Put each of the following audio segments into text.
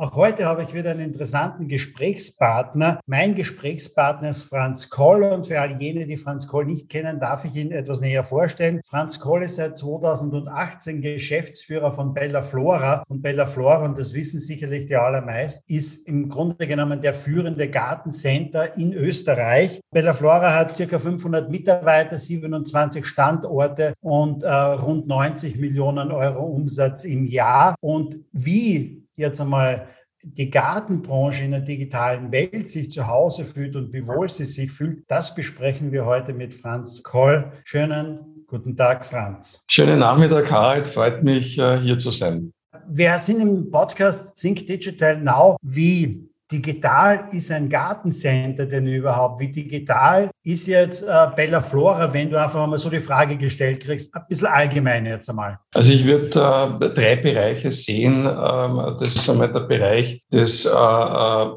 Auch heute habe ich wieder einen interessanten Gesprächspartner. Mein Gesprächspartner ist Franz Koll und für all jene, die Franz Koll nicht kennen, darf ich ihn etwas näher vorstellen. Franz Koll ist seit 2018 Geschäftsführer von Bella Flora und Bella Flora, und das wissen sicherlich die allermeisten, ist im Grunde genommen der führende Gartencenter in Österreich. Bella Flora hat circa 500 Mitarbeiter, 27 Standorte und äh, rund 90 Millionen Euro Umsatz im Jahr. Und wie jetzt einmal die Gartenbranche in der digitalen Welt sich zu Hause fühlt und wie wohl sie sich fühlt, das besprechen wir heute mit Franz Koll. Schönen guten Tag, Franz. Schönen Nachmittag, Harald. Freut mich, äh, hier zu sein. Wir sind im Podcast Think Digital Now. Wie digital ist ein Gartencenter denn überhaupt? Wie digital ist jetzt äh, Bella Flora, wenn du einfach mal so die Frage gestellt kriegst? Ein bisschen allgemein jetzt einmal. Also ich würde äh, drei Bereiche sehen. Ähm, das ist einmal der Bereich des äh, äh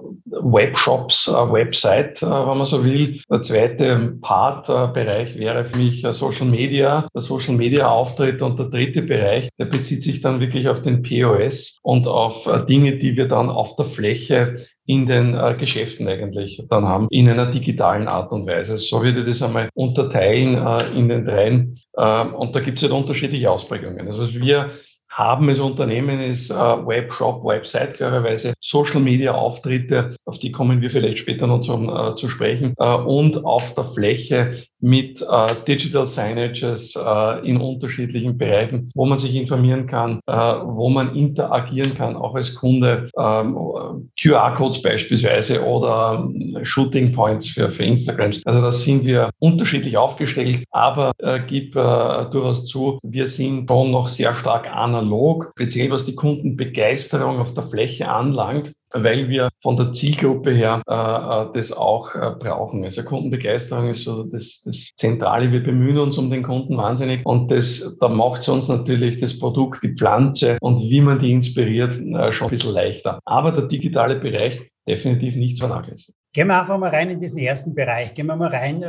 Webshops, äh, Website, äh, wenn man so will. Der zweite Part-Bereich wäre für mich Social Media, der Social Media Auftritt und der dritte Bereich, der bezieht sich dann wirklich auf den POS und auf Dinge, die wir dann auf der Fläche in den äh, Geschäften eigentlich dann haben, in einer digitalen Art und Weise. So würde ich das einmal unterteilen äh, in den dreien. Äh, und da gibt es halt unterschiedliche Ausprägungen. Also wir haben als Unternehmen ist äh, Webshop, Website klarerweise, Social Media Auftritte, auf die kommen wir vielleicht später noch zum, äh, zu sprechen, äh, und auf der Fläche mit äh, Digital Signages äh, in unterschiedlichen Bereichen, wo man sich informieren kann, äh, wo man interagieren kann, auch als Kunde, ähm, QR-Codes beispielsweise oder ähm, Shooting Points für, für Instagrams. Also da sind wir unterschiedlich aufgestellt, aber äh, gib äh, durchaus zu, wir sind schon noch sehr stark analog, speziell was die Kundenbegeisterung auf der Fläche anlangt weil wir von der Zielgruppe her äh, äh, das auch äh, brauchen. Also Kundenbegeisterung ist so das, das Zentrale. Wir bemühen uns um den Kunden wahnsinnig und das, da macht es uns natürlich das Produkt, die Pflanze und wie man die inspiriert, äh, schon ein bisschen leichter. Aber der digitale Bereich definitiv nicht zu vernachlässigen. Gehen wir einfach mal rein in diesen ersten Bereich. Gehen wir mal rein.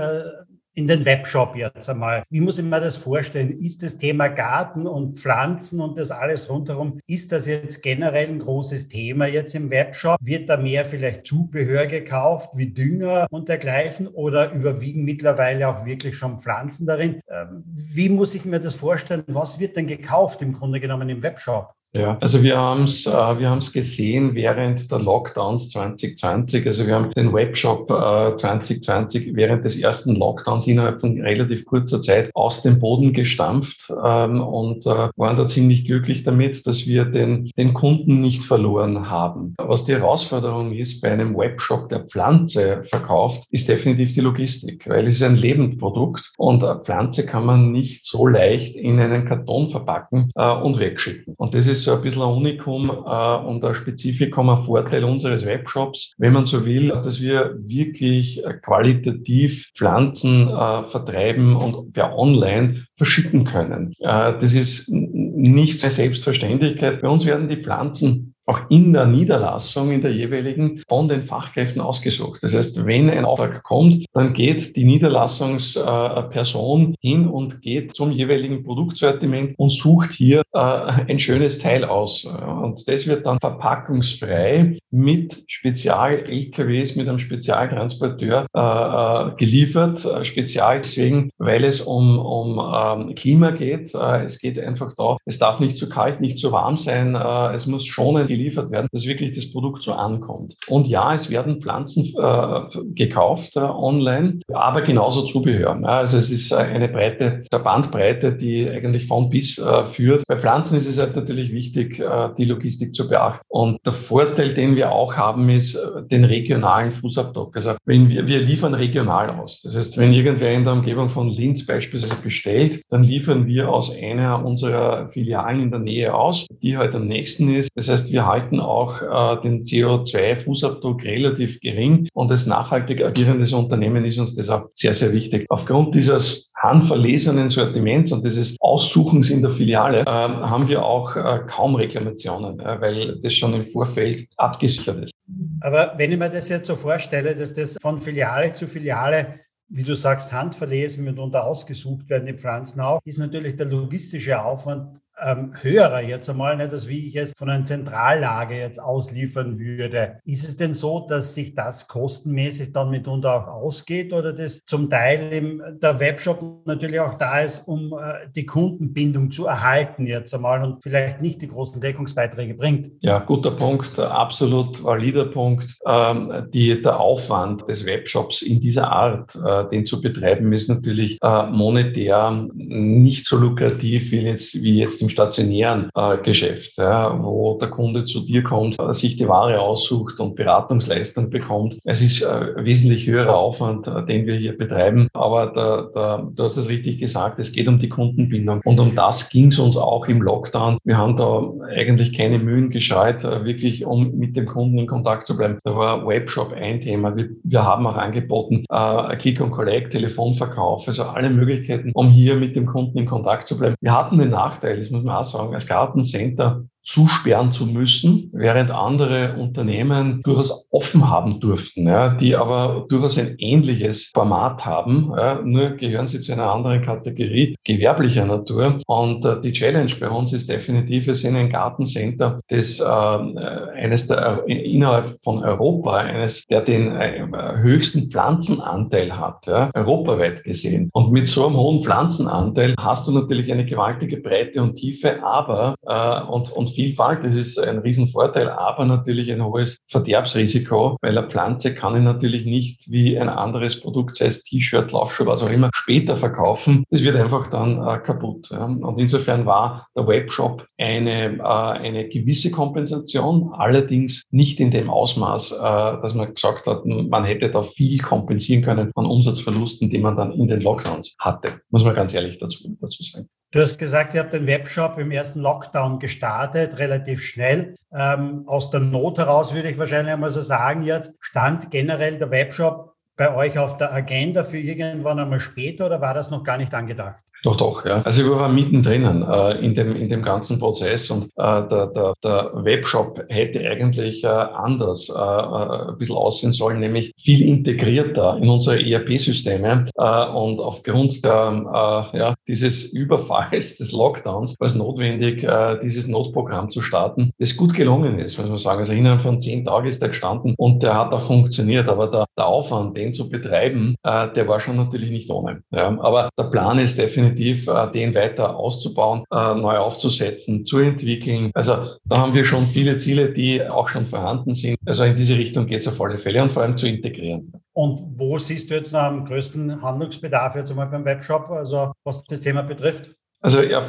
In den Webshop jetzt einmal. Wie muss ich mir das vorstellen? Ist das Thema Garten und Pflanzen und das alles rundherum, ist das jetzt generell ein großes Thema jetzt im Webshop? Wird da mehr vielleicht Zubehör gekauft, wie Dünger und dergleichen oder überwiegen mittlerweile auch wirklich schon Pflanzen darin? Ähm, wie muss ich mir das vorstellen? Was wird denn gekauft im Grunde genommen im Webshop? Ja, also wir haben es äh, wir haben's gesehen während der Lockdowns 2020. Also wir haben den Webshop äh, 2020 während des ersten Lockdowns innerhalb von relativ kurzer Zeit aus dem Boden gestampft ähm, und äh, waren da ziemlich glücklich damit, dass wir den, den Kunden nicht verloren haben. Was die Herausforderung ist bei einem Webshop, der Pflanze verkauft, ist definitiv die Logistik, weil es ist ein Lebendprodukt und Pflanze kann man nicht so leicht in einen Karton verpacken äh, und wegschicken. Und das ist so ein bisschen ein Unikum äh, und ein Spezifikum, ein Vorteil unseres Webshops, wenn man so will, dass wir wirklich äh, qualitativ Pflanzen äh, vertreiben und per Online verschicken können. Äh, das ist nicht eine Selbstverständlichkeit. Bei uns werden die Pflanzen auch in der Niederlassung, in der jeweiligen, von den Fachkräften ausgesucht. Das heißt, wenn ein Auftrag kommt, dann geht die Niederlassungsperson hin und geht zum jeweiligen Produktsortiment und sucht hier äh, ein schönes Teil aus. Und das wird dann verpackungsfrei mit Spezial-LKWs, mit einem Spezialtransporteur äh, äh, geliefert. Spezial deswegen, weil es um, um ähm, Klima geht. Es geht einfach da, es darf nicht zu kalt, nicht zu warm sein. Es muss schonend geliefert werden, dass wirklich das Produkt so ankommt. Und ja, es werden Pflanzen äh, gekauft äh, online, aber genauso Zubehör. Also es ist äh, eine breite, der Bandbreite, die eigentlich von bis äh, führt. Bei Pflanzen ist es halt natürlich wichtig, äh, die Logistik zu beachten. Und der Vorteil, den wir auch haben, ist äh, den regionalen Fußabdruck. Also wenn wir, wir liefern regional aus. Das heißt, wenn irgendwer in der Umgebung von Linz beispielsweise bestellt, dann liefern wir aus einer unserer Filialen in der Nähe aus, die halt am nächsten ist. Das heißt, wir halten auch äh, den CO2-Fußabdruck relativ gering und als nachhaltig agierendes Unternehmen ist uns das auch sehr, sehr wichtig. Aufgrund dieses handverlesenen Sortiments und dieses Aussuchens in der Filiale äh, haben wir auch äh, kaum Reklamationen, äh, weil das schon im Vorfeld abgesichert ist. Aber wenn ich mir das jetzt so vorstelle, dass das von Filiale zu Filiale wie du sagst, handverlesen, mitunter ausgesucht werden, die Pflanzen auch, ist natürlich der logistische Aufwand ähm, höherer jetzt einmal, nicht, als wie ich es von einer Zentrallager jetzt ausliefern würde. Ist es denn so, dass sich das kostenmäßig dann mitunter auch ausgeht oder das zum Teil im, der Webshop natürlich auch da ist, um äh, die Kundenbindung zu erhalten jetzt einmal und vielleicht nicht die großen Deckungsbeiträge bringt? Ja, guter Punkt, absolut valider Punkt. Ähm, die, der Aufwand des Webshops in dieser Art, äh, den zu betreiben, ist natürlich äh, monetär nicht so lukrativ wie jetzt, wie jetzt im stationären äh, Geschäft, ja, wo der Kunde zu dir kommt, äh, sich die Ware aussucht und Beratungsleistung bekommt. Es ist äh, wesentlich höherer Aufwand, äh, den wir hier betreiben. Aber da, da, du hast es richtig gesagt, es geht um die Kundenbindung. Und um das ging es uns auch im Lockdown. Wir haben da eigentlich keine Mühen gescheut, äh, wirklich um mit dem Kunden in Kontakt zu bleiben. Da war Webshop ein Thema. Wir, wir haben auch angeboten, äh, Click und Collect, Telefonverkauf, also alle Möglichkeiten, um hier mit dem Kunden in Kontakt zu bleiben. Wir hatten den Nachteil, muss man auch sagen, als Gartencenter zusperren zu müssen, während andere Unternehmen durchaus offen haben durften, ja, die aber durchaus ein ähnliches Format haben. Ja, nur gehören sie zu einer anderen Kategorie gewerblicher Natur. Und äh, die Challenge bei uns ist definitiv, wir sind ein Gartencenter, das äh, eines der innerhalb von Europa, eines der den äh, höchsten Pflanzenanteil hat, ja, europaweit gesehen. Und mit so einem hohen Pflanzenanteil hast du natürlich eine gewaltige Breite und Tiefe, aber äh, und, und Vielfalt, das ist ein Riesenvorteil, aber natürlich ein hohes Verderbsrisiko, weil eine Pflanze kann ich natürlich nicht wie ein anderes Produkt, sei es T-Shirt, Laufschuh, was auch immer, später verkaufen. Das wird einfach dann äh, kaputt. Ja. Und insofern war der Webshop eine, äh, eine gewisse Kompensation, allerdings nicht in dem Ausmaß, äh, dass man gesagt hat, man hätte da viel kompensieren können von Umsatzverlusten, die man dann in den Lockdowns hatte. Muss man ganz ehrlich dazu, dazu sagen. Du hast gesagt, ihr habt den Webshop im ersten Lockdown gestartet, relativ schnell. Ähm, aus der Not heraus würde ich wahrscheinlich einmal so sagen jetzt, stand generell der Webshop bei euch auf der Agenda für irgendwann einmal später oder war das noch gar nicht angedacht? Doch, doch, ja. Also wir waren mittendrin äh, in, dem, in dem ganzen Prozess und äh, der, der, der Webshop hätte eigentlich äh, anders äh, äh ein bisschen aussehen sollen, nämlich viel integrierter in unsere ERP-Systeme. Äh, und aufgrund der, äh, ja, dieses Überfalls, des Lockdowns, war es notwendig, äh, dieses Notprogramm zu starten, das gut gelungen ist, muss man sagen. Also innerhalb von zehn Tagen ist der gestanden und der hat auch funktioniert. Aber der, der Aufwand, den zu betreiben, äh, der war schon natürlich nicht ohne. Ja. Aber der Plan ist definitiv definitiv äh, den weiter auszubauen, äh, neu aufzusetzen, zu entwickeln. Also da haben wir schon viele Ziele, die auch schon vorhanden sind. Also in diese Richtung geht es auf alle Fälle und vor allem zu integrieren. Und wo siehst du jetzt noch am größten Handlungsbedarf jetzt einmal beim Webshop, also was das Thema betrifft? Also er,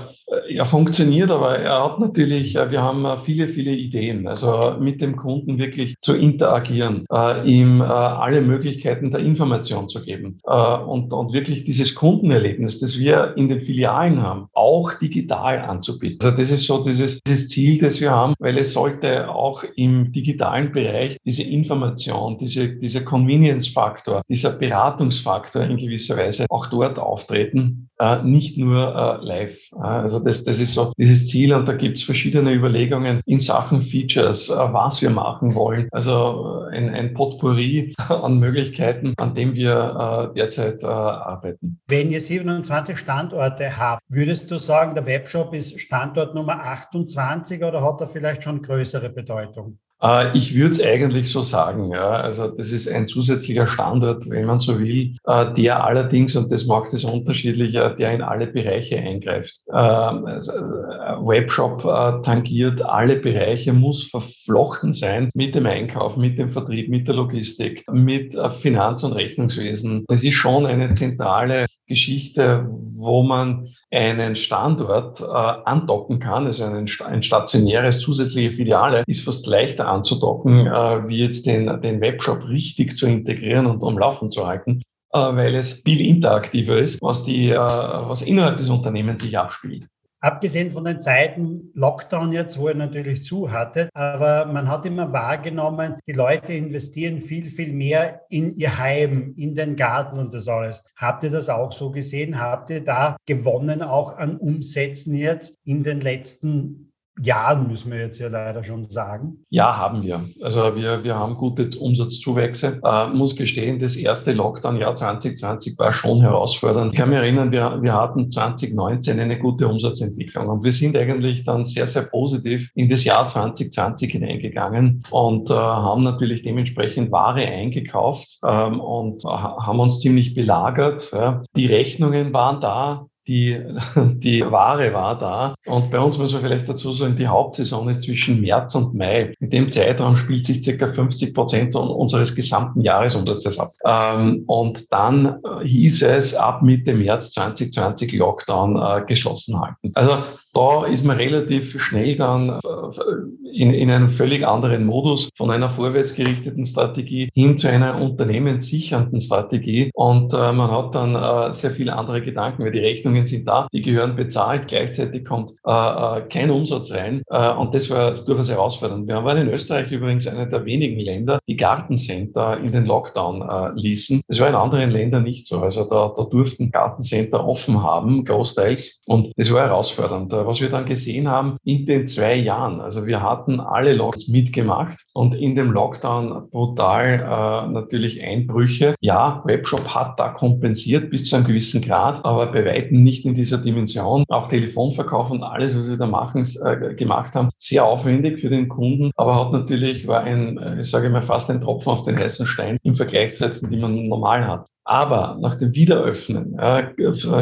er funktioniert, aber er hat natürlich, äh, wir haben äh, viele, viele Ideen. Also mit dem Kunden wirklich zu interagieren, äh, ihm äh, alle Möglichkeiten der Information zu geben äh, und, und wirklich dieses Kundenerlebnis, das wir in den Filialen haben, auch digital anzubieten. Also das ist so dieses, dieses Ziel, das wir haben, weil es sollte auch im digitalen Bereich diese Information, diese, dieser Convenience-Faktor, dieser Beratungsfaktor in gewisser Weise auch dort auftreten, äh, nicht nur live live. Also das, das ist so dieses Ziel und da gibt es verschiedene Überlegungen in Sachen Features, äh, was wir machen wollen. Also äh, ein, ein Potpourri an Möglichkeiten, an dem wir äh, derzeit arbeiten. Wenn ihr 27 Standorte habt, würdest du sagen, der Webshop ist Standort Nummer 28 oder hat er vielleicht schon größere Bedeutung? Äh, ich würde es eigentlich so sagen. Ja. Also das ist ein zusätzlicher Standard, wenn man so will, äh, der allerdings, und das macht es unterschiedlicher, der in alle Bereiche eingreift. Ähm, also, äh, Webshop tangiert alle Bereiche, muss verflochten sein mit dem Einkauf, mit dem Vertrieb, mit der Logistik, mit Finanz- und Rechnungswesen. Das ist schon eine zentrale Geschichte, wo man einen Standort äh, andocken kann, also ein, ein stationäres zusätzliche Filiale, ist fast leichter anzudocken, äh, wie jetzt den, den Webshop richtig zu integrieren und am Laufen zu halten, äh, weil es viel interaktiver ist, was, die, äh, was innerhalb des Unternehmens sich abspielt. Abgesehen von den Zeiten Lockdown jetzt, wo er natürlich zu hatte, aber man hat immer wahrgenommen, die Leute investieren viel, viel mehr in ihr Heim, in den Garten und das alles. Habt ihr das auch so gesehen? Habt ihr da gewonnen auch an Umsätzen jetzt in den letzten Jahren, müssen wir jetzt ja leider schon sagen. Ja, haben wir. Also wir, wir haben gute Umsatzzuwächse. Äh, muss gestehen, das erste Lockdown-Jahr 2020 war schon herausfordernd. Ich kann mich erinnern, wir, wir hatten 2019 eine gute Umsatzentwicklung und wir sind eigentlich dann sehr, sehr positiv in das Jahr 2020 hineingegangen und äh, haben natürlich dementsprechend Ware eingekauft ähm, und haben uns ziemlich belagert. Ja. Die Rechnungen waren da, die, die Ware war da. Und bei uns muss man vielleicht dazu sagen, die Hauptsaison ist zwischen März und Mai. In dem Zeitraum spielt sich circa 50 Prozent unseres gesamten Jahresumsatzes ab. Ähm, und dann hieß es ab Mitte März 2020 Lockdown äh, geschlossen halten. Also da ist man relativ schnell dann äh, in, in einem völlig anderen Modus von einer vorwärtsgerichteten Strategie hin zu einer unternehmenssichernden Strategie. Und äh, man hat dann äh, sehr viele andere Gedanken, weil die Rechnungen sind da, die gehören bezahlt, gleichzeitig kommt äh, äh kein Umsatz rein. Äh, und das war durchaus herausfordernd. Wir waren in Österreich übrigens einer der wenigen Länder, die Gartencenter in den Lockdown äh, ließen. Das war in anderen Ländern nicht so. Also da, da durften Gartencenter offen haben, großteils. Und das war herausfordernd was wir dann gesehen haben in den zwei Jahren. Also wir hatten alle Lockdowns mitgemacht und in dem Lockdown brutal äh, natürlich Einbrüche. Ja, Webshop hat da kompensiert bis zu einem gewissen Grad, aber bei weitem nicht in dieser Dimension. Auch Telefonverkauf und alles, was wir da machen, äh, gemacht haben, sehr aufwendig für den Kunden, aber hat natürlich, war ein, äh, ich sage mal, fast ein Tropfen auf den heißen Stein im Vergleich zu setzen, die man normal hat. Aber nach dem Wiederöffnen äh,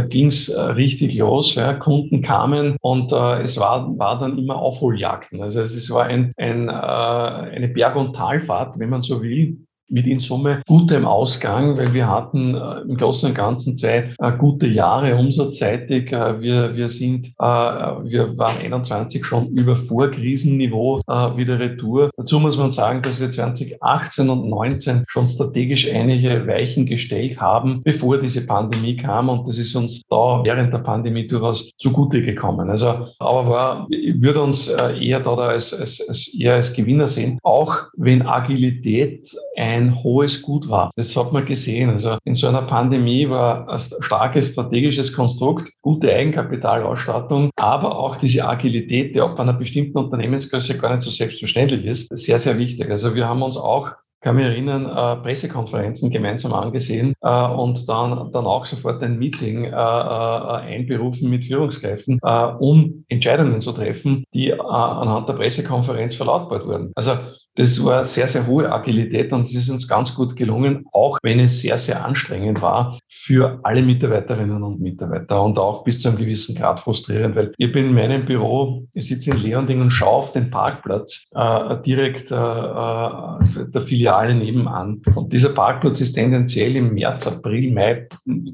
ging es äh, richtig los. Ja. Kunden kamen und äh, es war, war dann immer Aufholjagden. Also es war ein, ein, äh, eine Berg- und Talfahrt, wenn man so will mit in Summe gutem Ausgang, weil wir hatten äh, im Großen und Ganzen zwei äh, gute Jahre umsatzseitig. Äh, wir, wir sind, äh, wir waren 21 schon über Vorkrisenniveau äh, wieder retour. Dazu muss man sagen, dass wir 2018 und 19 schon strategisch einige Weichen gestellt haben, bevor diese Pandemie kam und das ist uns da während der Pandemie durchaus zugute gekommen. Also, aber war, würde uns äh, eher da als, als, als, eher als Gewinner sehen, auch wenn Agilität ein ein hohes Gut war. Das hat man gesehen. Also in so einer Pandemie war ein starkes strategisches Konstrukt, gute Eigenkapitalausstattung, aber auch diese Agilität, die ab einer bestimmten Unternehmensgröße gar nicht so selbstverständlich ist, sehr, sehr wichtig. Also wir haben uns auch kann mich erinnern, äh, Pressekonferenzen gemeinsam angesehen äh, und dann, dann auch sofort ein Meeting äh, äh, einberufen mit Führungskräften, äh, um Entscheidungen zu treffen, die äh, anhand der Pressekonferenz verlautbart wurden. Also das war sehr, sehr hohe Agilität und es ist uns ganz gut gelungen, auch wenn es sehr, sehr anstrengend war für alle Mitarbeiterinnen und Mitarbeiter und auch bis zu einem gewissen Grad frustrierend, weil ich bin in meinem Büro, ich sitze in Leonding und schaue auf den Parkplatz äh, direkt äh, äh, der Filiale nebenan. Und dieser Parkplatz ist tendenziell im März, April, Mai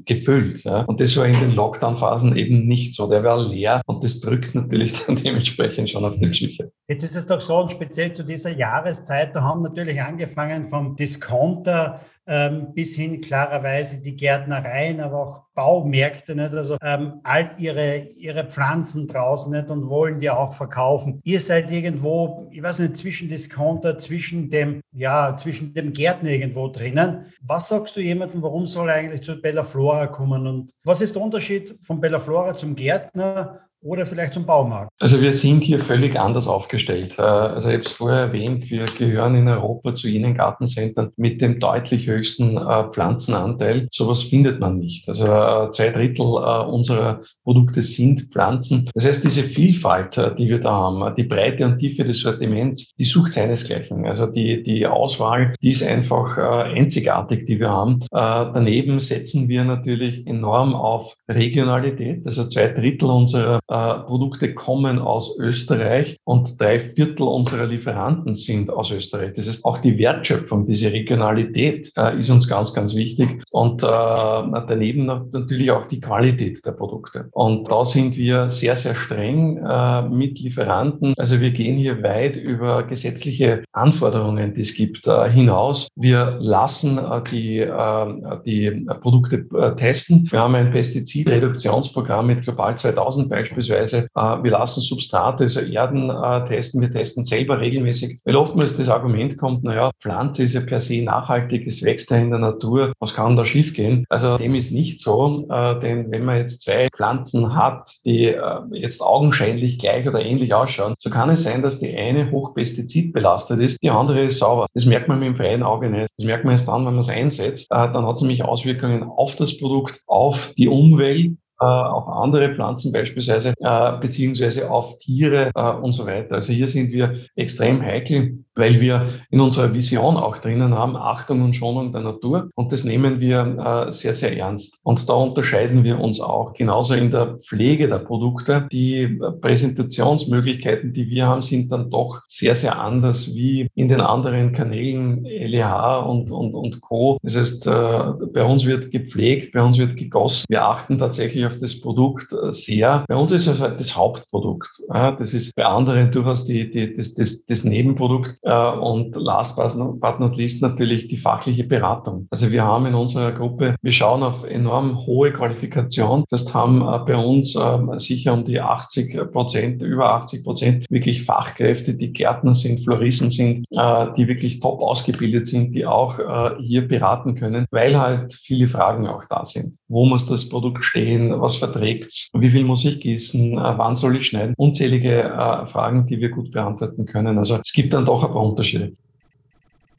gefüllt. Ja? Und das war in den Lockdown-Phasen eben nicht so. Der war leer und das drückt natürlich dann dementsprechend schon auf die Psyche. Jetzt ist es doch so, und speziell zu dieser Jahreszeit, da haben natürlich angefangen vom Discounter ähm, bis hin klarerweise die Gärtnereien, aber auch Baumärkte, nicht? also ähm, all ihre, ihre Pflanzen draußen nicht? und wollen die auch verkaufen. Ihr seid irgendwo, ich weiß nicht, zwischen Discounter, zwischen dem, ja, zwischen dem Gärtner irgendwo drinnen. Was sagst du jemandem, warum soll er eigentlich zu Bella Flora kommen und was ist der Unterschied von Bella Flora zum Gärtner oder vielleicht zum Baumarkt? Also wir sind hier völlig anders aufgestellt. Äh, also ich habe es vorher erwähnt, wir gehören in Europa zu jenen Gartencentern mit dem deutlich höchsten äh, Pflanzenanteil. Sowas findet man nicht. Also äh, zwei Drittel unserer Produkte sind Pflanzen. Das heißt, diese Vielfalt, die wir da haben, die Breite und Tiefe des Sortiments, die sucht seinesgleichen. Also die, die Auswahl, die ist einfach einzigartig, die wir haben. Daneben setzen wir natürlich enorm auf Regionalität. Also zwei Drittel unserer äh, Produkte kommen aus Österreich und drei Viertel unserer Lieferanten sind aus Österreich. Das heißt, auch die Wertschöpfung, diese Regionalität, äh, ist uns ganz, ganz wichtig. Und äh, daneben natürlich auch die Qualität der Produkte. Und da sind wir sehr, sehr streng äh, mit Lieferanten. Also wir gehen hier weit über gesetzliche Anforderungen, die es gibt, äh, hinaus. Wir lassen äh, die, äh, die Produkte äh, testen. Wir haben ein Pestizidreduktionsprogramm mit Global 2000 beispielsweise. Äh, wir lassen Substrate, also Erden äh, testen. Wir testen selber regelmäßig, weil oftmals das Argument kommt, naja, Pflanze ist ja per se nachhaltig, es wächst ja in der Natur, was kann da schiefgehen? Also dem ist nicht so, äh, denn wenn man jetzt zwei Pflanzen hat, die jetzt augenscheinlich gleich oder ähnlich ausschauen, so kann es sein, dass die eine hochpestizidbelastet ist, die andere ist sauber. Das merkt man mit dem freien Auge nicht. Das merkt man erst dann, wenn man es einsetzt. Dann hat es nämlich Auswirkungen auf das Produkt, auf die Umwelt äh, auf andere Pflanzen beispielsweise, äh, beziehungsweise auf Tiere äh, und so weiter. Also hier sind wir extrem heikel, weil wir in unserer Vision auch drinnen haben, Achtung und Schonung der Natur. Und das nehmen wir äh, sehr, sehr ernst. Und da unterscheiden wir uns auch. Genauso in der Pflege der Produkte. Die Präsentationsmöglichkeiten, die wir haben, sind dann doch sehr, sehr anders wie in den anderen Kanälen LEH und, und, und Co. Das heißt, äh, bei uns wird gepflegt, bei uns wird gegossen. Wir achten tatsächlich auf das Produkt äh, sehr. Bei uns ist es halt das Hauptprodukt. Das ist bei anderen durchaus die, die, das, das, das Nebenprodukt. Äh, und last but not least natürlich die fachliche Beratung. Also wir haben in unserer Gruppe, wir schauen auf enorm hohe Qualifikation. Das haben äh, bei uns ähm, sicher um die 80 Prozent, über 80 Prozent wirklich Fachkräfte, die Gärtner sind, Floristen sind, die wirklich top ausgebildet sind, die auch hier beraten können, weil halt viele Fragen auch da sind. Wo muss das Produkt stehen? was verträgt's, wie viel muss ich gießen, äh, wann soll ich schneiden, unzählige äh, Fragen, die wir gut beantworten können. Also es gibt dann doch ein paar Unterschiede.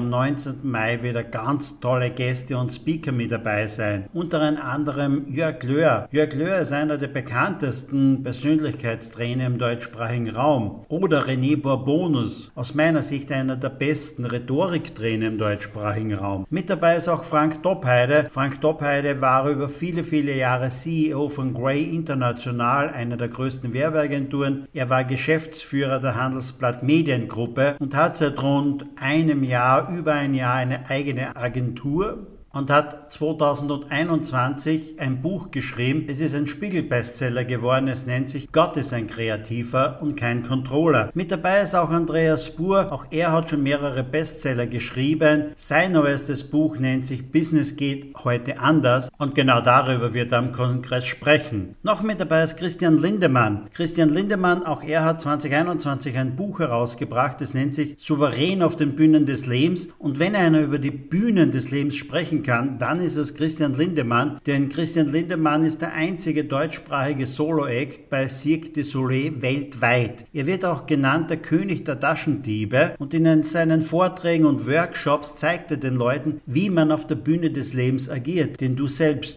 am 19. Mai wieder ganz tolle Gäste und Speaker mit dabei sein. Unter anderem Jörg Löhr. Jörg Löhr ist einer der bekanntesten Persönlichkeitstrainer im deutschsprachigen Raum. Oder René Bourbonus, aus meiner Sicht einer der besten Rhetoriktrainer im deutschsprachigen Raum. Mit dabei ist auch Frank Doppheide. Frank Doppheide war über viele, viele Jahre CEO von Grey International, einer der größten Werbeagenturen. Er war Geschäftsführer der Handelsblatt Mediengruppe und hat seit rund einem Jahr über ein Jahr eine eigene Agentur und hat 2021 ein Buch geschrieben. Es ist ein Spiegel-Bestseller geworden. Es nennt sich Gott ist ein Kreativer und kein Controller. Mit dabei ist auch Andreas Spur. Auch er hat schon mehrere Bestseller geschrieben. Sein neuestes Buch nennt sich Business geht heute anders. Und genau darüber wird er am Kongress sprechen. Noch mit dabei ist Christian Lindemann. Christian Lindemann, auch er hat 2021 ein Buch herausgebracht. Es nennt sich Souverän auf den Bühnen des Lebens. Und wenn einer über die Bühnen des Lebens sprechen kann, dann ist es Christian Lindemann, denn Christian Lindemann ist der einzige deutschsprachige Solo-Act bei Cirque du Soleil weltweit. Er wird auch genannt der König der Taschendiebe und in seinen Vorträgen und Workshops zeigt er den Leuten, wie man auf der Bühne des Lebens agiert, denn du selbst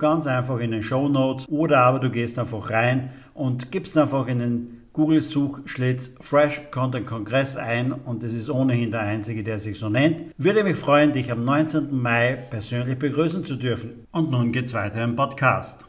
ganz einfach in den Show Notes oder aber du gehst einfach rein und gibst einfach in den Google-Suchschlitz Fresh Content Kongress ein und es ist ohnehin der einzige, der sich so nennt. Würde mich freuen, dich am 19. Mai persönlich begrüßen zu dürfen. Und nun geht's weiter im Podcast.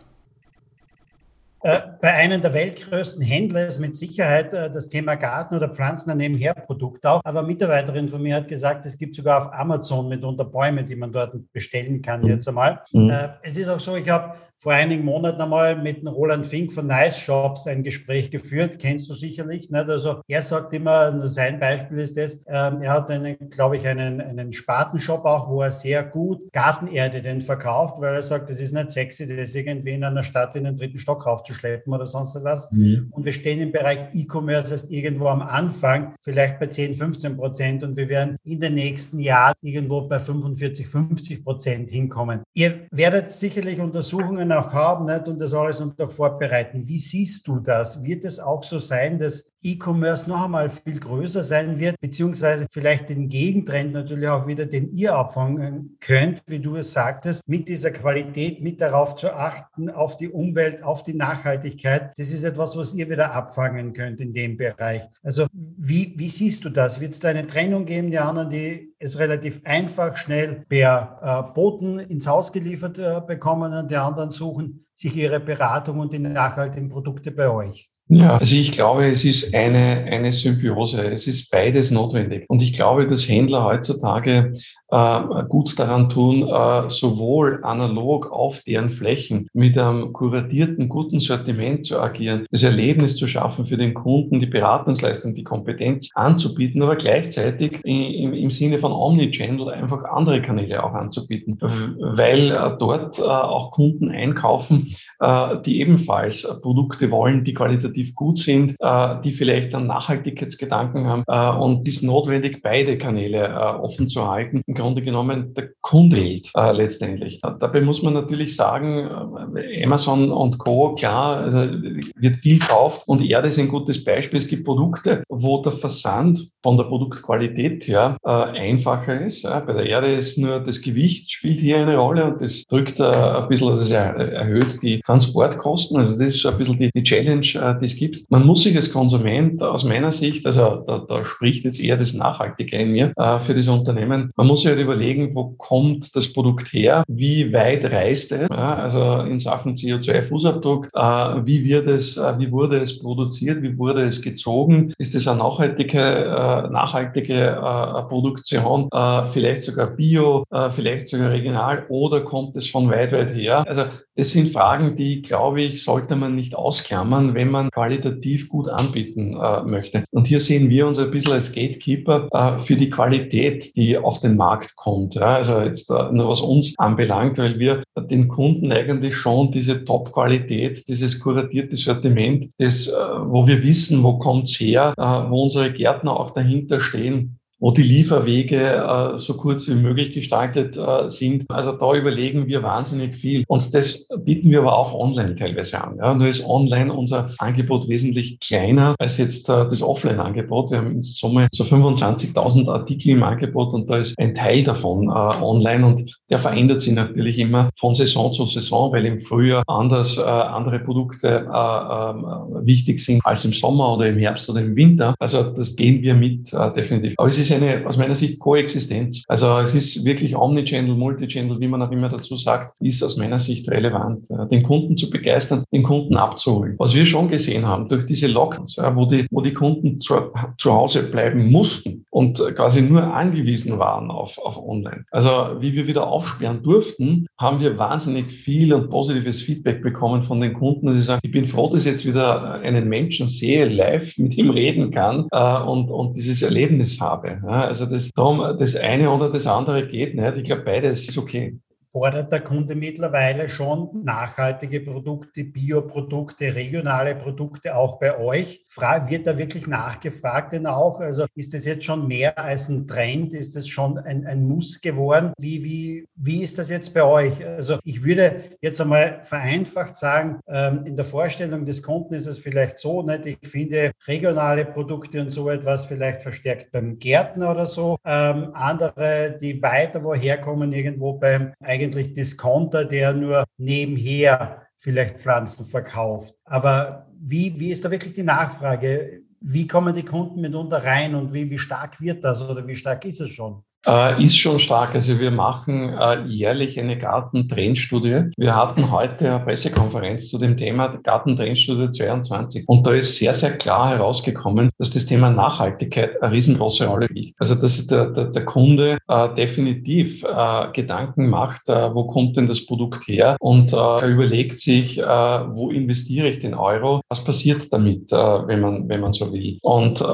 Äh, bei einem der weltgrößten Händler ist mit Sicherheit äh, das Thema Garten oder Pflanzen ein Nebenherprodukt auch. Aber eine Mitarbeiterin von mir hat gesagt, es gibt sogar auf Amazon mitunter Bäume, die man dort bestellen kann mhm. jetzt einmal. Mhm. Äh, es ist auch so, ich habe vor einigen Monaten einmal mit Roland Fink von Nice Shops ein Gespräch geführt, kennst du sicherlich. Nicht? Also er sagt immer, sein Beispiel ist das, ähm, er hat einen, glaube ich, einen, einen Spatenshop auch, wo er sehr gut Gartenerde den verkauft, weil er sagt, das ist nicht sexy, das irgendwie in einer Stadt in den dritten Stock raufzuschleppen oder sonst was. Mhm. Und wir stehen im Bereich E-Commerce erst irgendwo am Anfang, vielleicht bei 10, 15 Prozent und wir werden in den nächsten Jahren irgendwo bei 45, 50 Prozent hinkommen. Ihr werdet sicherlich Untersuchungen auch haben nicht? und das alles auch vorbereiten. Wie siehst du das? Wird es auch so sein, dass E-Commerce noch einmal viel größer sein wird, beziehungsweise vielleicht den Gegentrend natürlich auch wieder, den ihr abfangen könnt, wie du es sagtest, mit dieser Qualität, mit darauf zu achten, auf die Umwelt, auf die Nachhaltigkeit. Das ist etwas, was ihr wieder abfangen könnt in dem Bereich. Also wie, wie siehst du das? Wird es da eine Trennung geben, die anderen, die es relativ einfach, schnell per äh, Boten ins Haus geliefert äh, bekommen und die anderen suchen sich ihre Beratung und die nachhaltigen Produkte bei euch? Ja, also ich glaube, es ist eine, eine Symbiose. Es ist beides notwendig. Und ich glaube, dass Händler heutzutage äh, gut daran tun, äh, sowohl analog auf deren Flächen mit einem kuratierten, guten Sortiment zu agieren, das Erlebnis zu schaffen für den Kunden, die Beratungsleistung, die Kompetenz anzubieten, aber gleichzeitig im, im Sinne von Omnichannel einfach andere Kanäle auch anzubieten, weil äh, dort äh, auch Kunden einkaufen, äh, die ebenfalls Produkte wollen, die qualitativ gut sind, die vielleicht einen Nachhaltigkeitsgedanken haben und es ist notwendig, beide Kanäle offen zu halten. Grunde genommen der Kunde wählt äh, letztendlich. Dabei muss man natürlich sagen, äh, Amazon und Co., klar, also wird viel gekauft und Erde ist ein gutes Beispiel. Es gibt Produkte, wo der Versand von der Produktqualität her äh, einfacher ist. Ja. Bei der Erde ist nur das Gewicht spielt hier eine Rolle und das drückt äh, ein bisschen, das erhöht die Transportkosten. Also das ist ein bisschen die, die Challenge, äh, die es gibt. Man muss sich als Konsument aus meiner Sicht, also da, da spricht jetzt eher das Nachhaltige in mir äh, für das Unternehmen, man muss sich halt überlegen, wo kommt das Produkt her, wie weit reist es, ja, also in Sachen CO2-Fußabdruck, äh, wie wird es, äh, wie wurde es produziert, wie wurde es gezogen, ist es eine nachhaltige, äh, nachhaltige äh, Produktion, äh, vielleicht sogar Bio, äh, vielleicht sogar regional? Oder kommt es von weit, weit her? Also das sind Fragen, die, glaube ich, sollte man nicht ausklammern, wenn man qualitativ gut anbieten äh, möchte. Und hier sehen wir uns ein bisschen als Gatekeeper äh, für die Qualität, die auf den Markt kommt. Ja. Also jetzt äh, nur was uns anbelangt, weil wir den Kunden eigentlich schon diese Top-Qualität, dieses kuratierte Sortiment, das, äh, wo wir wissen, wo kommt's her, äh, wo unsere Gärtner auch dahinter stehen, wo die Lieferwege äh, so kurz wie möglich gestaltet äh, sind. Also da überlegen wir wahnsinnig viel. Und das bieten wir aber auch online teilweise an. Ja. Nur ist online unser Angebot wesentlich kleiner als jetzt äh, das Offline-Angebot. Wir haben in Summe so 25.000 Artikel im Angebot und da ist ein Teil davon äh, online und der verändert sich natürlich immer von Saison zu Saison, weil im Frühjahr anders äh, andere Produkte äh, äh, wichtig sind als im Sommer oder im Herbst oder im Winter. Also das gehen wir mit äh, definitiv. Aber es ist eine, aus meiner Sicht, Koexistenz. Also es ist wirklich Omnichannel, Multichannel, wie man auch immer dazu sagt, ist aus meiner Sicht relevant, den Kunden zu begeistern, den Kunden abzuholen. Was wir schon gesehen haben, durch diese Lockdowns, wo die, wo die Kunden zu, zu Hause bleiben mussten und quasi nur angewiesen waren auf, auf Online. Also wie wir wieder aufsperren durften, haben wir wahnsinnig viel und positives Feedback bekommen von den Kunden, dass sie sagen, ich bin froh, dass ich jetzt wieder einen Menschen sehe, live mit ihm reden kann äh, und, und dieses Erlebnis habe. Also das, das eine oder das andere geht nicht. Ich glaube, beides ist okay fordert der Kunde mittlerweile schon nachhaltige Produkte, Bioprodukte, regionale Produkte auch bei euch? Wird da wirklich nachgefragt denn auch? Also ist das jetzt schon mehr als ein Trend? Ist das schon ein, ein Muss geworden? Wie, wie, wie ist das jetzt bei euch? Also ich würde jetzt einmal vereinfacht sagen, ähm, in der Vorstellung des Kunden ist es vielleicht so, nicht? ich finde regionale Produkte und so etwas vielleicht verstärkt beim Gärtner oder so. Ähm, andere, die weiter woher kommen, irgendwo beim eigenen eigentlich Discounter, der nur nebenher vielleicht Pflanzen verkauft. Aber wie, wie ist da wirklich die Nachfrage? Wie kommen die Kunden mitunter rein und wie, wie stark wird das oder wie stark ist es schon? Äh, ist schon stark. Also wir machen äh, jährlich eine Gartentrendstudie. Wir hatten heute eine Pressekonferenz zu dem Thema Gartentrendstudie 22 und da ist sehr, sehr klar herausgekommen, dass das Thema Nachhaltigkeit eine riesengroße Rolle spielt. Also dass der, der, der Kunde äh, definitiv äh, Gedanken macht, äh, wo kommt denn das Produkt her und äh, er überlegt sich, äh, wo investiere ich den Euro, was passiert damit, äh, wenn man wenn man so will. Und äh,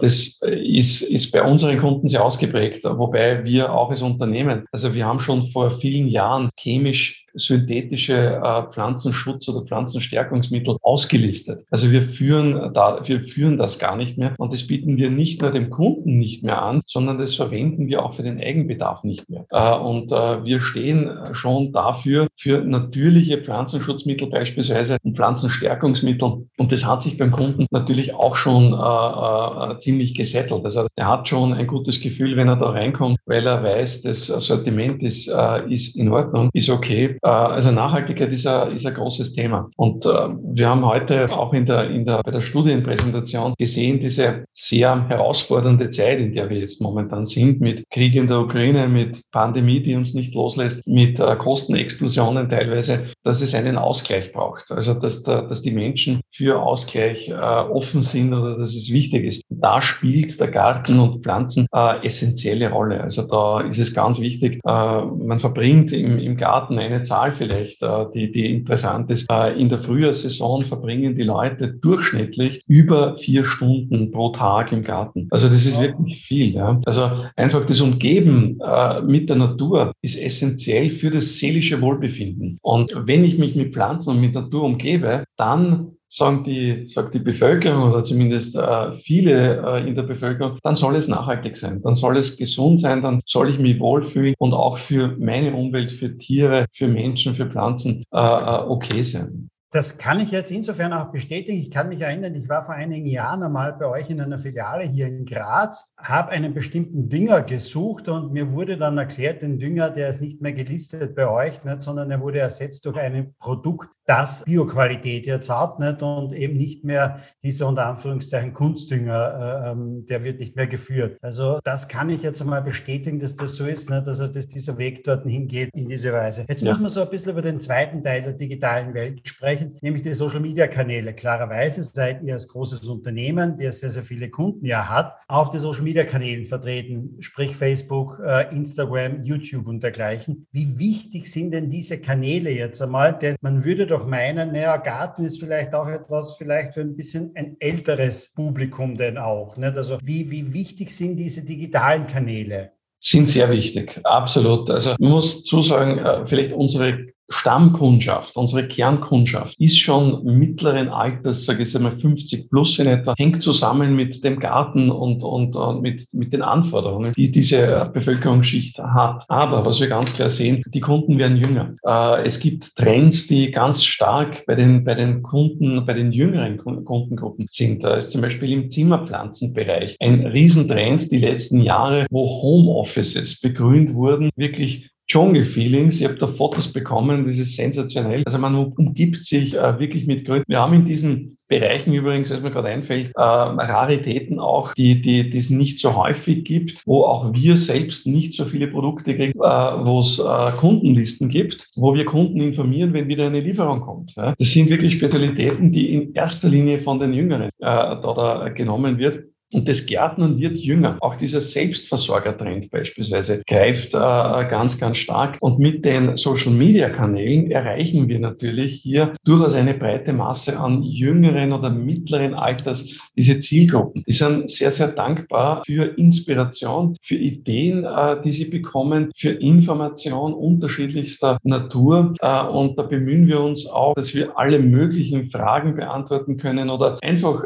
das ist ist bei unseren Kunden sehr ausgeprägt, wobei wir auch als Unternehmen, also wir haben schon vor vielen Jahren chemisch synthetische äh, Pflanzenschutz oder Pflanzenstärkungsmittel ausgelistet. Also wir führen da, wir führen das gar nicht mehr und das bieten wir nicht nur dem Kunden nicht mehr an, sondern das verwenden wir auch für den Eigenbedarf nicht mehr. Äh, und äh, wir stehen schon dafür, für natürliche Pflanzenschutzmittel beispielsweise und Pflanzenstärkungsmittel. Und das hat sich beim Kunden natürlich auch schon äh, äh, ziemlich gesettelt. Also er hat schon ein gutes Gefühl, wenn er da reinkommt, weil er weiß, das Sortiment ist, äh, ist in Ordnung, ist okay also Nachhaltigkeit ist ein, ist ein großes Thema. Und äh, wir haben heute auch in der, in der, bei der Studienpräsentation gesehen, diese sehr herausfordernde Zeit, in der wir jetzt momentan sind, mit Krieg in der Ukraine, mit Pandemie, die uns nicht loslässt, mit äh, Kostenexplosionen teilweise, dass es einen Ausgleich braucht. Also dass, dass die Menschen für Ausgleich äh, offen sind oder dass es wichtig ist. Da spielt der Garten und Pflanzen äh, essentielle Rolle. Also da ist es ganz wichtig, äh, man verbringt im, im Garten eine Zahl vielleicht, äh, die, die interessant ist. Äh, in der Frühjahrssaison verbringen die Leute durchschnittlich über vier Stunden pro Tag im Garten. Also das ist wirklich viel. Ja. Also einfach das Umgeben äh, mit der Natur ist essentiell für das seelische Wohlbefinden. Und wenn ich mich mit Pflanzen und mit Natur umgebe, dann sagen die, sagt die Bevölkerung oder zumindest äh, viele äh, in der Bevölkerung, dann soll es nachhaltig sein, dann soll es gesund sein, dann soll ich mich wohlfühlen und auch für meine Umwelt, für Tiere, für Menschen, für Pflanzen äh, äh okay sein. Das kann ich jetzt insofern auch bestätigen. Ich kann mich erinnern, ich war vor einigen Jahren einmal bei euch in einer Filiale hier in Graz, habe einen bestimmten Dünger gesucht und mir wurde dann erklärt, den Dünger, der ist nicht mehr gelistet bei euch, nicht, sondern er wurde ersetzt durch ein Produkt, das Bioqualität jetzt hat nicht, und eben nicht mehr dieser unter Anführungszeichen Kunstdünger, äh, ähm, der wird nicht mehr geführt. Also das kann ich jetzt einmal bestätigen, dass das so ist, nicht, also dass dieser Weg dorthin geht in diese Weise. Jetzt ja. müssen wir so ein bisschen über den zweiten Teil der digitalen Welt sprechen ansprechen, nämlich die Social-Media-Kanäle. Klarerweise seid ihr als großes Unternehmen, der sehr, sehr viele Kunden ja hat, auf den Social-Media-Kanälen vertreten, sprich Facebook, äh, Instagram, YouTube und dergleichen. Wie wichtig sind denn diese Kanäle jetzt einmal? Denn man würde doch meinen, naja, Garten ist vielleicht auch etwas, vielleicht für ein bisschen ein älteres Publikum denn auch. Nicht? Also wie, wie wichtig sind diese digitalen Kanäle? sind sehr wichtig, absolut. Also man muss zusagen, äh, vielleicht unsere Stammkundschaft, unsere Kernkundschaft ist schon mittleren Alters, sage ich mal 50 plus in etwa, hängt zusammen mit dem Garten und, und, und mit, mit den Anforderungen, die diese Bevölkerungsschicht hat. Aber was wir ganz klar sehen, die Kunden werden jünger. Äh, es gibt Trends, die ganz stark bei den, bei den Kunden, bei den jüngeren Kundengruppen sind. Da ist zum Beispiel im Zimmerpflanzenbereich ein Riesentrend die letzten Jahre, wo Homeoffices begrünt wurden, wirklich Dschungel-Feelings. Ich habe da Fotos bekommen, das ist sensationell. Also man umgibt sich äh, wirklich mit Grün. Wir haben in diesen Bereichen übrigens, als mir gerade einfällt, äh, Raritäten auch, die, die, die es nicht so häufig gibt, wo auch wir selbst nicht so viele Produkte kriegen, äh, wo es äh, Kundenlisten gibt, wo wir Kunden informieren, wenn wieder eine Lieferung kommt. Ja. Das sind wirklich Spezialitäten, die in erster Linie von den Jüngeren äh, da, da genommen wird. Und das Gärtnern wird jünger. Auch dieser Selbstversorgertrend beispielsweise greift äh, ganz, ganz stark. Und mit den Social-Media-Kanälen erreichen wir natürlich hier durchaus eine breite Masse an jüngeren oder mittleren Alters, diese Zielgruppen. Die sind sehr, sehr dankbar für Inspiration, für Ideen, äh, die sie bekommen, für Information unterschiedlichster Natur. Äh, und da bemühen wir uns auch, dass wir alle möglichen Fragen beantworten können oder einfach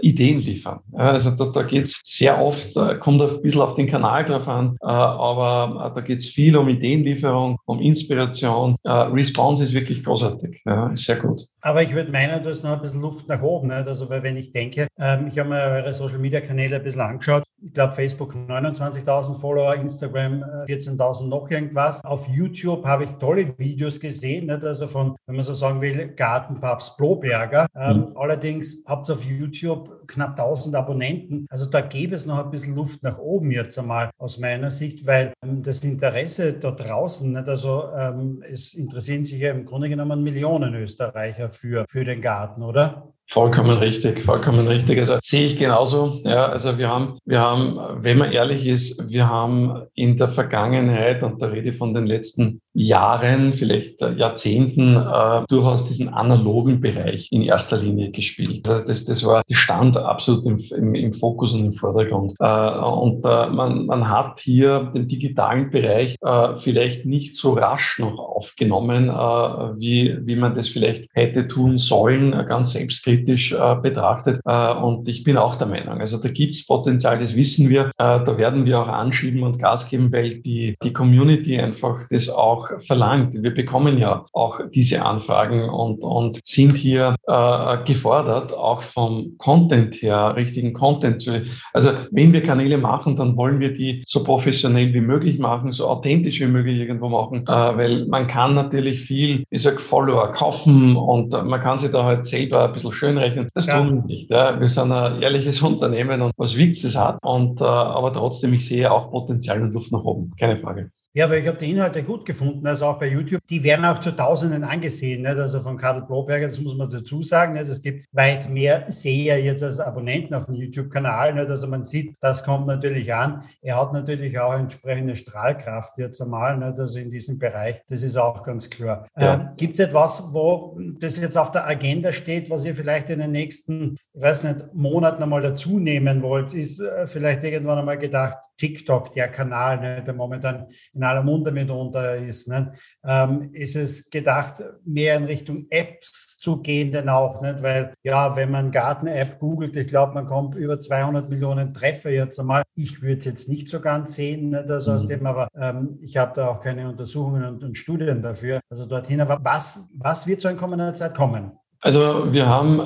Ideen liefern. Also da, da geht es sehr oft, äh, kommt ein bisschen auf den Kanal drauf an, äh, aber äh, da geht es viel um Ideenlieferung, um Inspiration. Response ist wirklich großartig, ja, ist sehr gut. Aber ich würde meinen, da ist noch ein bisschen Luft nach oben. Nicht? Also, weil wenn ich denke, ähm, ich habe mir eure Social Media Kanäle ein bisschen angeschaut, ich glaube, Facebook 29.000 Follower, Instagram 14.000 äh, noch irgendwas. Auf YouTube habe ich tolle Videos gesehen, nicht? also von, wenn man so sagen will, Gartenpapst Bloberger. Ähm, mhm. Allerdings habt ihr auf YouTube knapp 1000 Abonnenten. Also da gäbe es noch ein bisschen Luft nach oben jetzt einmal aus meiner Sicht, weil ähm, das Interesse da draußen, nicht? also ähm, es interessieren sich ja im Grunde genommen Millionen Österreicher für, für den Garten, oder? Vollkommen richtig, vollkommen richtig. Also sehe ich genauso. Ja, also wir haben, wir haben, wenn man ehrlich ist, wir haben in der Vergangenheit, und da rede ich von den letzten Jahren, vielleicht Jahrzehnten, äh, durchaus diesen analogen Bereich in erster Linie gespielt. Also das, das war, die stand absolut im, im, im Fokus und im Vordergrund. Äh, und äh, man, man hat hier den digitalen Bereich äh, vielleicht nicht so rasch noch aufgenommen, äh, wie, wie man das vielleicht hätte tun sollen, ganz selbstkritisch äh, betrachtet. Äh, und ich bin auch der Meinung, also da gibt's Potenzial, das wissen wir. Äh, da werden wir auch anschieben und Gas geben, weil die, die Community einfach das auch auch verlangt. Wir bekommen ja auch diese Anfragen und, und sind hier äh, gefordert, auch vom Content her, richtigen Content zu. Also wenn wir Kanäle machen, dann wollen wir die so professionell wie möglich machen, so authentisch wie möglich irgendwo machen, äh, weil man kann natürlich viel, ich sag, Follower kaufen und man kann sich da halt selber ein bisschen schön rechnen. Das ja. tun wir nicht. Ja. Wir sind ein ehrliches Unternehmen und was Witz es hat. Und, äh, aber trotzdem, ich sehe auch Potenzial und Luft nach oben. Keine Frage. Ja, weil ich habe die Inhalte gut gefunden, also auch bei YouTube. Die werden auch zu Tausenden angesehen, nicht? also von Karl Bloberger, das muss man dazu sagen. Nicht? Es gibt weit mehr Seher jetzt als Abonnenten auf dem YouTube-Kanal. Also man sieht, das kommt natürlich an. Er hat natürlich auch entsprechende Strahlkraft jetzt einmal, nicht? also in diesem Bereich. Das ist auch ganz klar. Ja. Ähm, gibt es etwas, wo das jetzt auf der Agenda steht, was ihr vielleicht in den nächsten, ich weiß nicht, Monaten einmal dazu nehmen wollt? Ist äh, vielleicht irgendwann einmal gedacht, TikTok, der Kanal, nicht? der momentan in aller Munde mitunter ist. Ne? Ähm, ist es gedacht, mehr in Richtung Apps zu gehen denn auch? Nicht? Weil ja, wenn man Garten-App googelt, ich glaube, man kommt über 200 Millionen Treffer jetzt einmal. Ich würde es jetzt nicht so ganz sehen, also aus mhm. dem, aber ähm, ich habe da auch keine Untersuchungen und, und Studien dafür. Also dorthin, aber was, was wird so in kommender Zeit kommen? Also wir haben äh,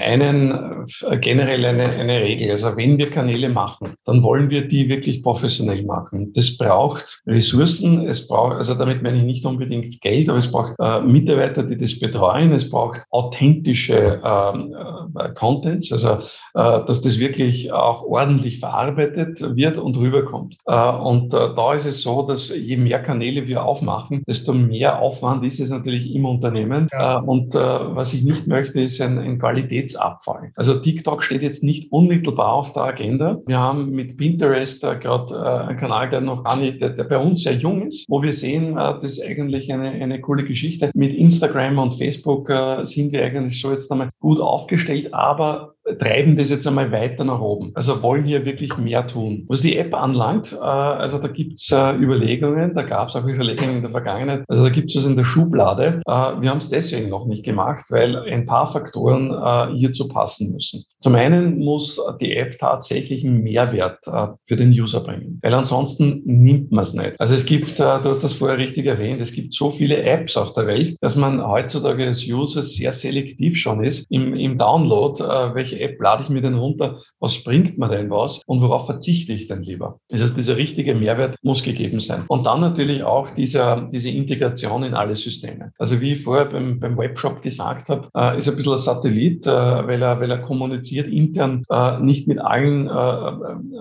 einen äh, generell eine, eine Regel. Also wenn wir Kanäle machen, dann wollen wir die wirklich professionell machen. Das braucht Ressourcen. Es braucht, also damit meine ich nicht unbedingt Geld, aber es braucht äh, Mitarbeiter, die das betreuen. Es braucht authentische ähm, äh, Contents, also äh, dass das wirklich auch ordentlich verarbeitet wird und rüberkommt. Äh, und äh, da ist es so, dass je mehr Kanäle wir aufmachen, desto mehr Aufwand ist es natürlich im Unternehmen. Ja. Und was ich nicht möchte, ist ein, ein Qualitätsabfall. Also TikTok steht jetzt nicht unmittelbar auf der Agenda. Wir haben mit Pinterest äh, gerade äh, einen Kanal, der noch gar nicht, der, der, bei uns sehr jung ist, wo wir sehen, äh, das ist eigentlich eine, eine coole Geschichte. Mit Instagram und Facebook äh, sind wir eigentlich so jetzt einmal gut aufgestellt, aber treiben das jetzt einmal weiter nach oben. Also wollen hier wirklich mehr tun. Was die App anlangt, äh, also da gibt's äh, Überlegungen, da gab's auch Überlegungen in der Vergangenheit. Also da gibt's was in der Schublade. Äh, wir haben es deswegen noch nicht gemacht, weil ein paar Faktoren äh, hierzu passen müssen. Zum einen muss die App tatsächlich einen Mehrwert äh, für den User bringen, weil ansonsten nimmt man es nicht. Also es gibt, äh, du hast das vorher richtig erwähnt, es gibt so viele Apps auf der Welt, dass man heutzutage als User sehr selektiv schon ist im, im Download, äh, App lade ich mir denn runter? Was bringt mir denn was? Und worauf verzichte ich denn lieber? Das heißt, dieser richtige Mehrwert muss gegeben sein. Und dann natürlich auch dieser, diese Integration in alle Systeme. Also wie ich vorher beim, beim Webshop gesagt habe, äh, ist ein bisschen ein Satellit, äh, weil, er, weil er kommuniziert intern äh, nicht mit allen äh,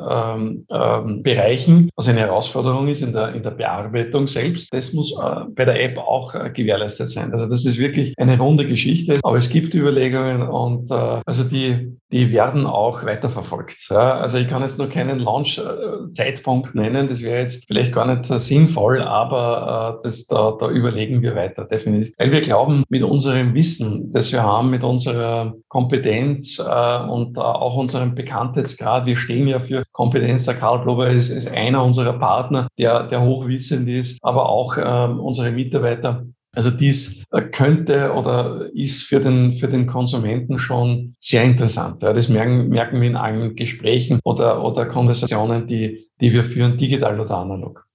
ähm, ähm, Bereichen, was eine Herausforderung ist in der, in der Bearbeitung selbst. Das muss äh, bei der App auch äh, gewährleistet sein. Also das ist wirklich eine runde Geschichte. Aber es gibt Überlegungen und also die die werden auch weiterverfolgt. Ja, also ich kann jetzt nur keinen Launch-Zeitpunkt nennen, das wäre jetzt vielleicht gar nicht sinnvoll, aber äh, das, da, da überlegen wir weiter, definitiv. Weil wir glauben, mit unserem Wissen, das wir haben, mit unserer Kompetenz äh, und äh, auch unserem Bekanntheitsgrad, wir stehen ja für Kompetenz. Der Karl Blober ist, ist einer unserer Partner, der, der hochwissend ist, aber auch äh, unsere Mitarbeiter also dies äh, könnte oder ist für den, für den Konsumenten schon sehr interessant. Das merken, merken wir in allen Gesprächen oder, oder Konversationen, die, die wir führen, digital oder analog.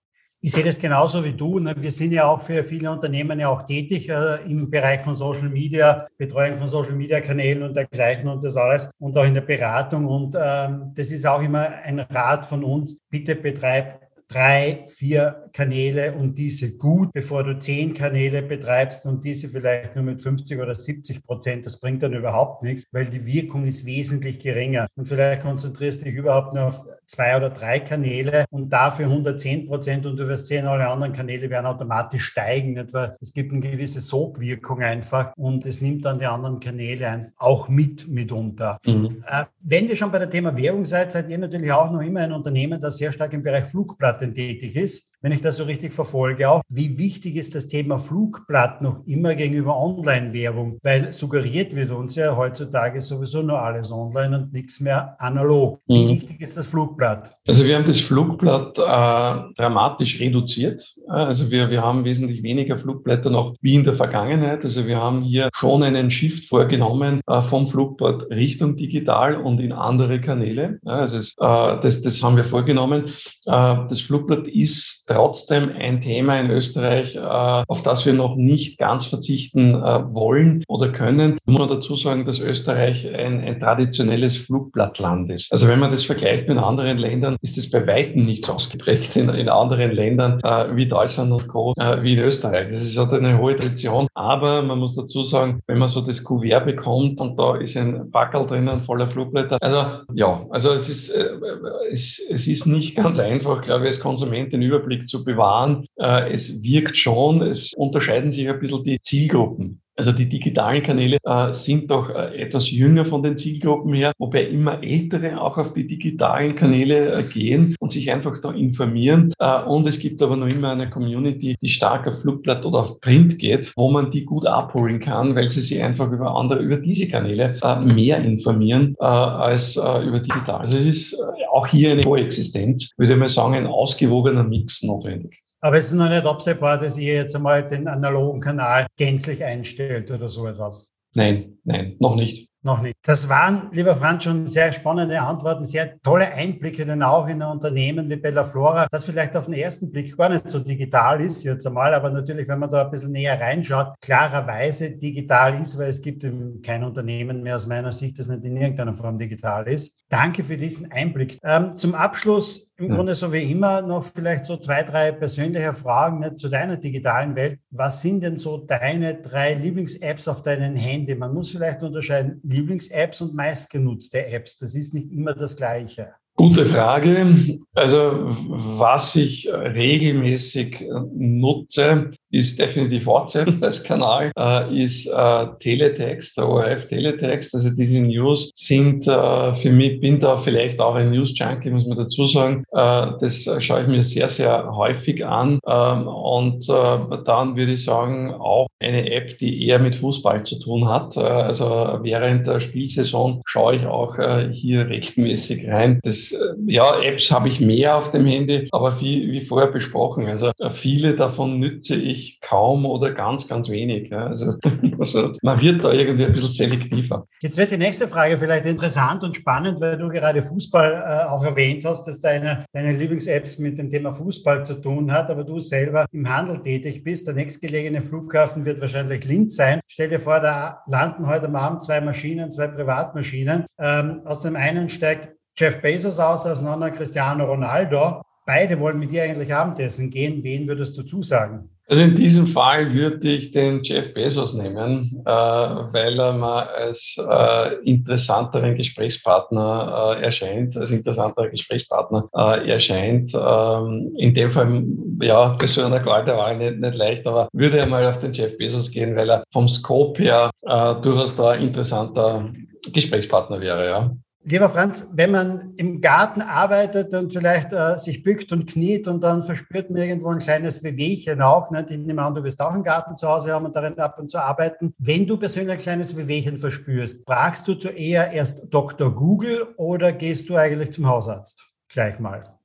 Ich sehe das genauso wie du. Ne? Wir sind ja auch für viele Unternehmen ja auch tätig äh, im Bereich von Social Media, Betreuung von Social Media Kanälen und dergleichen und das alles und auch in der Beratung. Und ähm, das ist auch immer ein Rat von uns. Bitte betreib drei, vier Kanäle und diese gut, bevor du zehn Kanäle betreibst und diese vielleicht nur mit 50 oder 70 Prozent. Das bringt dann überhaupt nichts, weil die Wirkung ist wesentlich geringer. Und vielleicht konzentrierst du dich überhaupt nur auf zwei oder drei Kanäle und dafür 110 Prozent und du wirst sehen, alle anderen Kanäle werden automatisch steigen. Etwa, es gibt eine gewisse Sogwirkung einfach und es nimmt dann die anderen Kanäle auch mit mitunter. Mhm. Äh, wenn wir schon bei der Thema Werbung seid, seid ihr natürlich auch noch immer ein Unternehmen, das sehr stark im Bereich Flugplatten tätig ist wenn ich das so richtig verfolge, auch wie wichtig ist das Thema Flugblatt noch immer gegenüber Online-Werbung, weil suggeriert wird uns ja heutzutage sowieso nur alles online und nichts mehr analog. Wie mhm. wichtig ist das Flugblatt? Also wir haben das Flugblatt äh, dramatisch reduziert. Also wir, wir haben wesentlich weniger Flugblätter noch wie in der Vergangenheit. Also wir haben hier schon einen Shift vorgenommen äh, vom Flugblatt Richtung digital und in andere Kanäle. Also es, äh, das, das haben wir vorgenommen. Äh, das Flugblatt ist trotzdem ein Thema in Österreich, äh, auf das wir noch nicht ganz verzichten äh, wollen oder können. Muss dazu sagen, dass Österreich ein, ein traditionelles Flugblattland ist. Also wenn man das vergleicht mit anderen Ländern, ist es bei weitem nicht so ausgeprägt in, in anderen Ländern äh, wie Deutschland und Co., wie in Österreich. Das ist halt eine hohe Tradition. Aber man muss dazu sagen, wenn man so das Kuvert bekommt und da ist ein Backel drinnen voller Flugblätter. Also ja, also es ist, es, es ist nicht ganz einfach, glaube ich, als Konsument den Überblick zu bewahren. Äh, es wirkt schon, es unterscheiden sich ein bisschen die Zielgruppen. Also die digitalen Kanäle äh, sind doch äh, etwas jünger von den Zielgruppen her, wobei immer Ältere auch auf die digitalen Kanäle äh, gehen und sich einfach da informieren. Äh, und es gibt aber noch immer eine Community, die stark auf Flugblatt oder auf Print geht, wo man die gut abholen kann, weil sie sich einfach über andere, über diese Kanäle äh, mehr informieren äh, als über digital. Also es ist auch hier eine Koexistenz, würde mal sagen, ein ausgewogener Mix notwendig. Aber es ist noch nicht absehbar, dass ihr jetzt einmal den analogen Kanal gänzlich einstellt oder so etwas. Nein, nein, noch nicht. Noch nicht. Das waren, lieber Franz, schon sehr spannende Antworten, sehr tolle Einblicke dann auch in ein Unternehmen wie Bella Flora, das vielleicht auf den ersten Blick gar nicht so digital ist jetzt einmal, aber natürlich, wenn man da ein bisschen näher reinschaut, klarerweise digital ist, weil es gibt kein Unternehmen mehr aus meiner Sicht, das nicht in irgendeiner Form digital ist. Danke für diesen Einblick. Ähm, zum Abschluss im ja. Grunde so wie immer noch vielleicht so zwei, drei persönliche Fragen nicht, zu deiner digitalen Welt. Was sind denn so deine drei Lieblings-Apps auf deinem Handy? Man muss vielleicht unterscheiden Lieblings-Apps und meistgenutzte Apps. Das ist nicht immer das Gleiche. Gute Frage. Also was ich regelmäßig nutze, ist definitiv WhatsApp als Kanal, äh, ist äh, Teletext, der ORF Teletext. Also diese News sind äh, für mich, bin da vielleicht auch ein News-Junkie, muss man dazu sagen. Äh, das schaue ich mir sehr, sehr häufig an. Ähm, und äh, dann würde ich sagen, auch eine App, die eher mit Fußball zu tun hat. Äh, also während der Spielsaison schaue ich auch hier regelmäßig rein. Das, ja, Apps habe ich mehr auf dem Handy, aber wie, wie vorher besprochen, also viele davon nütze ich eigentlich kaum oder ganz, ganz wenig. Ja. Also, man wird da irgendwie ein bisschen selektiver. Jetzt wird die nächste Frage vielleicht interessant und spannend, weil du gerade Fußball äh, auch erwähnt hast, dass deine, deine Lieblings-Apps mit dem Thema Fußball zu tun hat, aber du selber im Handel tätig bist. Der nächstgelegene Flughafen wird wahrscheinlich Linz sein. Stell dir vor, da landen heute Abend zwei Maschinen, zwei Privatmaschinen. Ähm, aus dem einen steigt Jeff Bezos aus, aus dem anderen Cristiano Ronaldo. Beide wollen mit dir eigentlich Abendessen gehen. Wen würdest du zusagen? Also in diesem Fall würde ich den Jeff Bezos nehmen, äh, weil er mal als äh, interessanteren Gesprächspartner äh, erscheint, als interessanterer Gesprächspartner äh, erscheint. Ähm, in dem Fall, ja, bei so einer Garde war nicht, nicht leicht, aber würde er mal auf den Jeff Bezos gehen, weil er vom Scope her äh, durchaus da interessanter Gesprächspartner wäre, ja. Lieber Franz, wenn man im Garten arbeitet und vielleicht äh, sich bückt und kniet und dann verspürt man irgendwo ein kleines Wehwehchen auch, ne? ich nehme an, du wirst auch einen Garten zu Hause haben und darin ab und zu arbeiten. Wenn du persönlich ein kleines Wehwehchen verspürst, fragst du zuerst erst Dr. Google oder gehst du eigentlich zum Hausarzt? Gleich mal.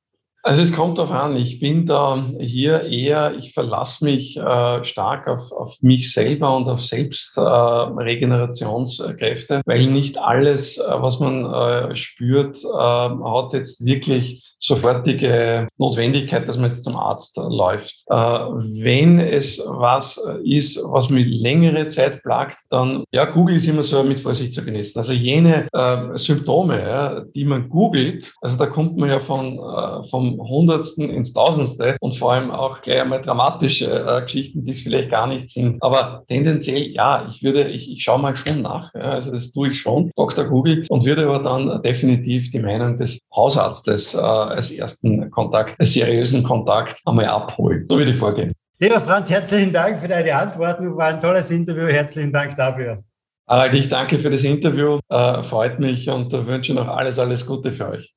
Also es kommt darauf an. Ich bin da hier eher, ich verlasse mich äh, stark auf, auf mich selber und auf Selbstregenerationskräfte, äh, weil nicht alles, äh, was man äh, spürt, äh, hat jetzt wirklich sofortige Notwendigkeit, dass man jetzt zum Arzt läuft. Äh, wenn es was ist, was mich längere Zeit plagt, dann, ja, Google ist immer so mit Vorsicht zu genießen. Also jene äh, Symptome, ja, die man googelt, also da kommt man ja von, äh, vom Hundertsten ins Tausendste und vor allem auch gleich einmal dramatische äh, Geschichten, die es vielleicht gar nicht sind. Aber tendenziell, ja, ich würde, ich, ich schaue mal schon nach. Ja, also das tue ich schon, Dr. Google, und würde aber dann definitiv die Meinung des Hausarztes äh, als ersten Kontakt, als seriösen Kontakt einmal abholen. So würde ich vorgehen. Lieber Franz, herzlichen Dank für deine Antworten. War ein tolles Interview. Herzlichen Dank dafür. Harald, ich danke für das Interview. Äh, freut mich und wünsche noch alles, alles Gute für euch.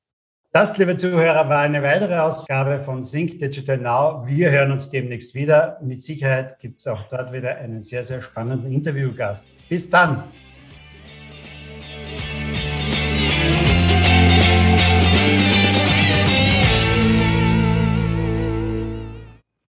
Das, liebe Zuhörer, war eine weitere Ausgabe von Sync Digital Now. Wir hören uns demnächst wieder. Mit Sicherheit gibt es auch dort wieder einen sehr, sehr spannenden Interviewgast. Bis dann!